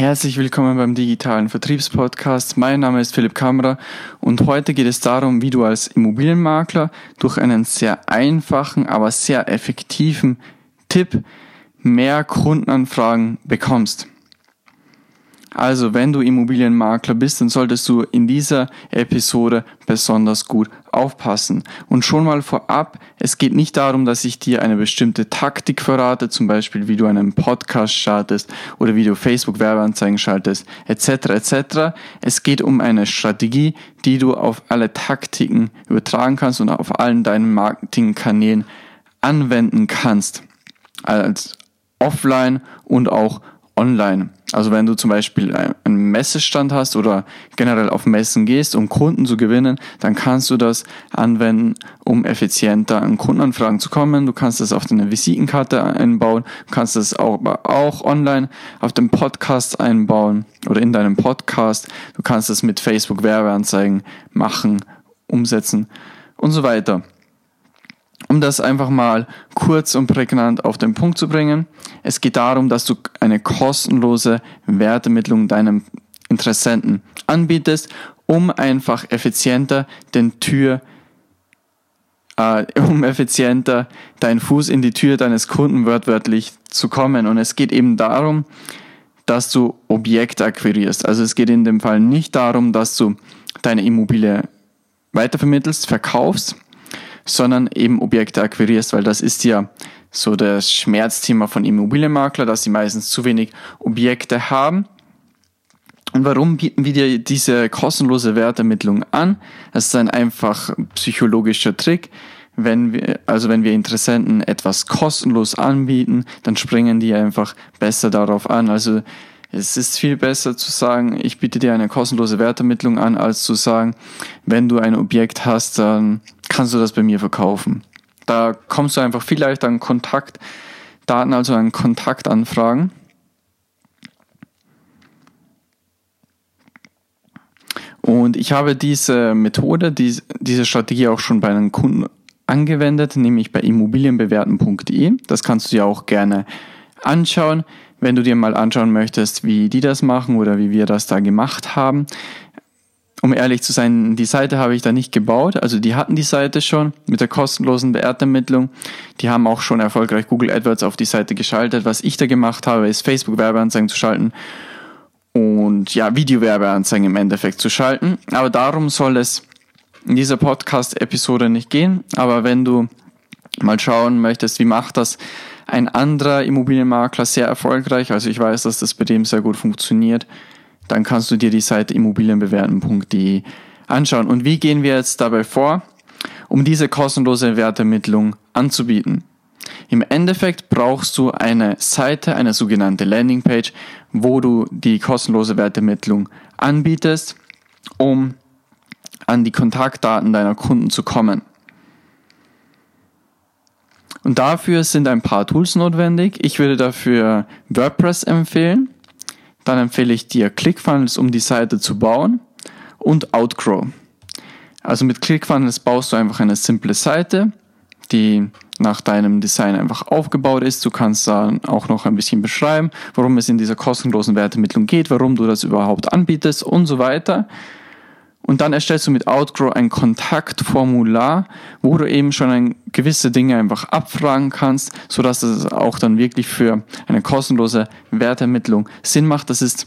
Herzlich willkommen beim digitalen Vertriebspodcast. Mein Name ist Philipp Kammerer und heute geht es darum, wie du als Immobilienmakler durch einen sehr einfachen, aber sehr effektiven Tipp mehr Kundenanfragen bekommst. Also, wenn du Immobilienmakler bist, dann solltest du in dieser Episode besonders gut aufpassen. Und schon mal vorab, es geht nicht darum, dass ich dir eine bestimmte Taktik verrate, zum Beispiel wie du einen Podcast startest oder wie du Facebook-Werbeanzeigen schaltest, etc. etc. Es geht um eine Strategie, die du auf alle Taktiken übertragen kannst und auf allen deinen Marketingkanälen anwenden kannst. Als offline und auch online. Also wenn du zum Beispiel einen Messestand hast oder generell auf Messen gehst, um Kunden zu gewinnen, dann kannst du das anwenden, um effizienter an Kundenanfragen zu kommen. Du kannst das auf deine Visitenkarte einbauen, du kannst das auch, auch online auf dem Podcast einbauen oder in deinem Podcast. Du kannst das mit Facebook Werbeanzeigen machen, umsetzen und so weiter. Um das einfach mal kurz und prägnant auf den Punkt zu bringen, es geht darum, dass du eine kostenlose Wertermittlung deinem Interessenten anbietest, um einfach effizienter den Tür äh, um effizienter deinen Fuß in die Tür deines Kunden wörtlich zu kommen. Und es geht eben darum, dass du Objekte akquirierst. Also es geht in dem Fall nicht darum, dass du deine Immobilie weitervermittelst, verkaufst, sondern eben Objekte akquirierst, weil das ist ja so das Schmerzthema von Immobilienmakler, dass sie meistens zu wenig Objekte haben. Und warum bieten wir dir diese kostenlose Wertermittlung an? Das ist ein einfach psychologischer Trick. Wenn wir, also wenn wir Interessenten etwas kostenlos anbieten, dann springen die einfach besser darauf an. Also es ist viel besser zu sagen, ich biete dir eine kostenlose Wertermittlung an, als zu sagen, wenn du ein Objekt hast, dann kannst du das bei mir verkaufen. Da kommst du einfach viel leichter an Kontaktdaten, also an Kontaktanfragen. Und ich habe diese Methode, diese Strategie auch schon bei einem Kunden angewendet, nämlich bei immobilienbewerten.de. Das kannst du ja auch gerne anschauen wenn du dir mal anschauen möchtest, wie die das machen oder wie wir das da gemacht haben. Um ehrlich zu sein, die Seite habe ich da nicht gebaut. Also die hatten die Seite schon mit der kostenlosen Wertermittlung. Die haben auch schon erfolgreich Google AdWords auf die Seite geschaltet. Was ich da gemacht habe, ist Facebook-Werbeanzeigen zu schalten und ja, Video-Werbeanzeigen im Endeffekt zu schalten. Aber darum soll es in dieser Podcast-Episode nicht gehen. Aber wenn du mal schauen möchtest, wie macht das ein anderer Immobilienmakler sehr erfolgreich, also ich weiß, dass das bei dem sehr gut funktioniert, dann kannst du dir die Seite immobilienbewerten.de anschauen. Und wie gehen wir jetzt dabei vor, um diese kostenlose Wertermittlung anzubieten? Im Endeffekt brauchst du eine Seite, eine sogenannte Landingpage, wo du die kostenlose Wertermittlung anbietest, um an die Kontaktdaten deiner Kunden zu kommen. Und dafür sind ein paar Tools notwendig. Ich würde dafür WordPress empfehlen. Dann empfehle ich dir ClickFunnels, um die Seite zu bauen und Outgrow. Also mit ClickFunnels baust du einfach eine simple Seite, die nach deinem Design einfach aufgebaut ist. Du kannst dann auch noch ein bisschen beschreiben, worum es in dieser kostenlosen Wertermittlung geht, warum du das überhaupt anbietest und so weiter. Und dann erstellst du mit Outgrow ein Kontaktformular, wo du eben schon gewisse Dinge einfach abfragen kannst, sodass es auch dann wirklich für eine kostenlose Wertermittlung Sinn macht. Das ist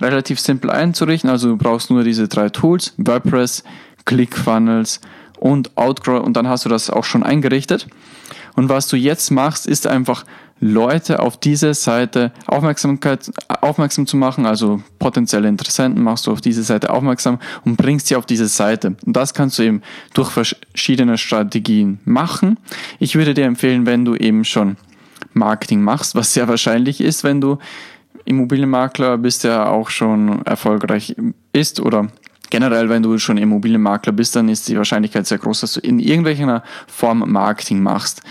relativ simpel einzurichten. Also du brauchst nur diese drei Tools, WordPress, ClickFunnels und Outgrow und dann hast du das auch schon eingerichtet. Und was du jetzt machst, ist einfach Leute auf diese Seite Aufmerksamkeit, aufmerksam zu machen, also potenzielle Interessenten machst du auf diese Seite aufmerksam und bringst sie auf diese Seite. Und das kannst du eben durch verschiedene Strategien machen. Ich würde dir empfehlen, wenn du eben schon Marketing machst, was sehr wahrscheinlich ist, wenn du Immobilienmakler bist, der auch schon erfolgreich ist oder generell, wenn du schon Immobilienmakler bist, dann ist die Wahrscheinlichkeit sehr groß, dass du in irgendeiner Form Marketing machst.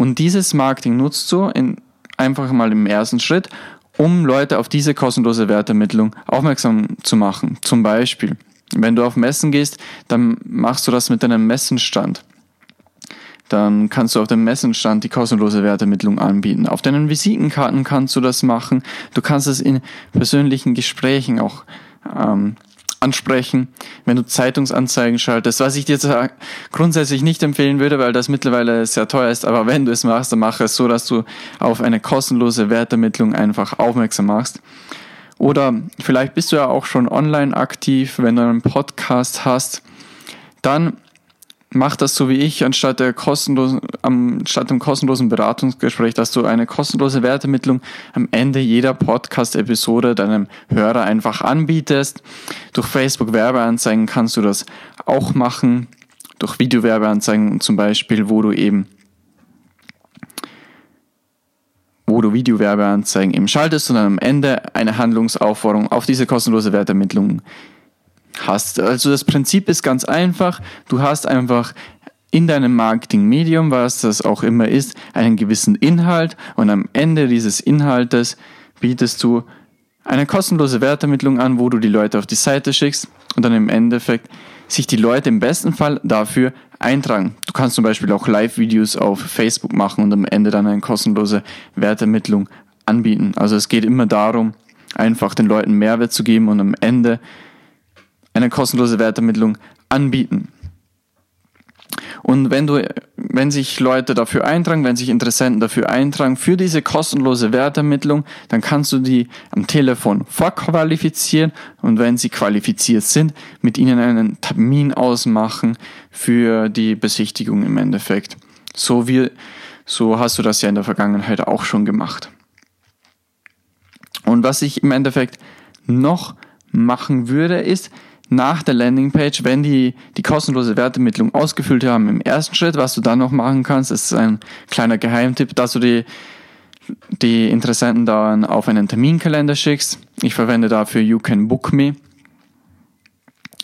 Und dieses Marketing nutzt du in, einfach mal im ersten Schritt, um Leute auf diese kostenlose Wertermittlung aufmerksam zu machen. Zum Beispiel, wenn du auf Messen gehst, dann machst du das mit deinem Messenstand. dann kannst du auf dem Messenstand die kostenlose Wertermittlung anbieten. Auf deinen Visitenkarten kannst du das machen. Du kannst es in persönlichen Gesprächen auch ähm, ansprechen, wenn du Zeitungsanzeigen schaltest, was ich dir grundsätzlich nicht empfehlen würde, weil das mittlerweile sehr teuer ist, aber wenn du es machst, dann mach es so, dass du auf eine kostenlose Wertermittlung einfach aufmerksam machst. Oder vielleicht bist du ja auch schon online aktiv, wenn du einen Podcast hast, dann mach das so wie ich, anstatt der kostenlosen, anstatt dem kostenlosen Beratungsgespräch, dass du eine kostenlose Wertermittlung am Ende jeder Podcast-Episode deinem Hörer einfach anbietest. Durch Facebook Werbeanzeigen kannst du das auch machen. Durch Videowerbeanzeigen zum Beispiel, wo du eben wo du Videowerbeanzeigen eben schaltest und dann am Ende eine Handlungsaufforderung auf diese kostenlose Wertermittlung hast. Also das Prinzip ist ganz einfach. Du hast einfach in deinem Marketingmedium, was das auch immer ist, einen gewissen Inhalt und am Ende dieses Inhaltes bietest du eine kostenlose Wertermittlung an, wo du die Leute auf die Seite schickst und dann im Endeffekt sich die Leute im besten Fall dafür eintragen. Du kannst zum Beispiel auch Live-Videos auf Facebook machen und am Ende dann eine kostenlose Wertermittlung anbieten. Also es geht immer darum, einfach den Leuten Mehrwert zu geben und am Ende eine kostenlose Wertermittlung anbieten. Und wenn du, wenn sich Leute dafür eintragen, wenn sich Interessenten dafür eintragen für diese kostenlose Wertermittlung, dann kannst du die am Telefon vorqualifizieren und wenn sie qualifiziert sind, mit ihnen einen Termin ausmachen für die Besichtigung im Endeffekt. So wie, so hast du das ja in der Vergangenheit auch schon gemacht. Und was ich im Endeffekt noch machen würde, ist, nach der Landingpage, wenn die die kostenlose Wertermittlung ausgefüllt haben im ersten Schritt, was du dann noch machen kannst, ist ein kleiner Geheimtipp, dass du die, die Interessenten dann auf einen Terminkalender schickst. Ich verwende dafür You Can Book Me,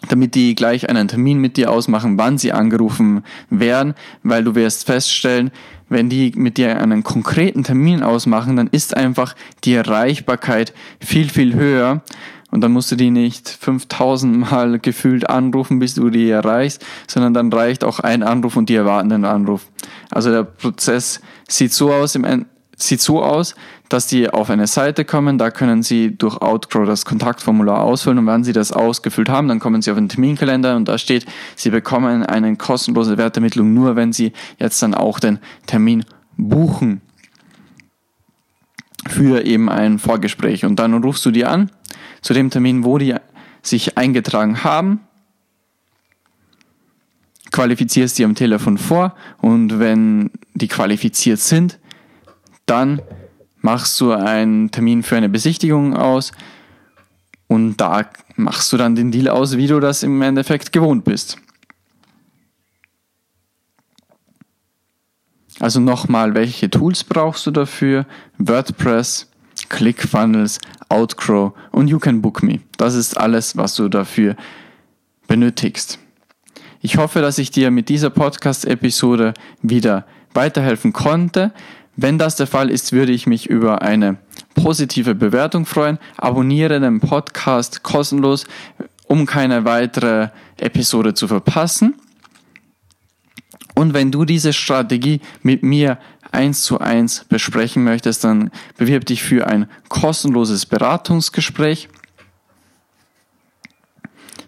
damit die gleich einen Termin mit dir ausmachen, wann sie angerufen werden, weil du wirst feststellen, wenn die mit dir einen konkreten Termin ausmachen, dann ist einfach die Erreichbarkeit viel, viel höher, und dann musst du die nicht 5000 Mal gefühlt anrufen, bis du die erreichst, sondern dann reicht auch ein Anruf und die erwarten den Anruf. Also der Prozess sieht so aus, im, sieht so aus, dass die auf eine Seite kommen, da können sie durch Outgrow das Kontaktformular ausfüllen und wenn sie das ausgefüllt haben, dann kommen sie auf den Terminkalender und da steht, sie bekommen eine kostenlose Wertermittlung nur, wenn sie jetzt dann auch den Termin buchen für eben ein Vorgespräch. Und dann rufst du die an zu dem Termin, wo die sich eingetragen haben, qualifizierst die am Telefon vor und wenn die qualifiziert sind, dann machst du einen Termin für eine Besichtigung aus und da machst du dann den Deal aus, wie du das im Endeffekt gewohnt bist. Also nochmal, welche Tools brauchst du dafür? WordPress, ClickFunnels, Outgrow und You Can Book Me. Das ist alles, was du dafür benötigst. Ich hoffe, dass ich dir mit dieser Podcast-Episode wieder weiterhelfen konnte. Wenn das der Fall ist, würde ich mich über eine positive Bewertung freuen. Abonniere den Podcast kostenlos, um keine weitere Episode zu verpassen. Und wenn du diese Strategie mit mir eins zu eins besprechen möchtest, dann bewirb dich für ein kostenloses Beratungsgespräch.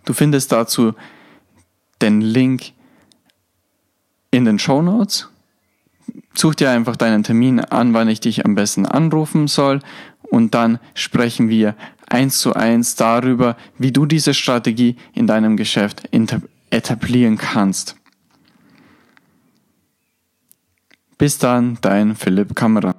Du findest dazu den Link in den Show Notes. Such dir einfach deinen Termin an, wann ich dich am besten anrufen soll und dann sprechen wir eins zu eins darüber, wie du diese Strategie in deinem Geschäft etablieren kannst. Bis dann, dein Philipp Kammerer.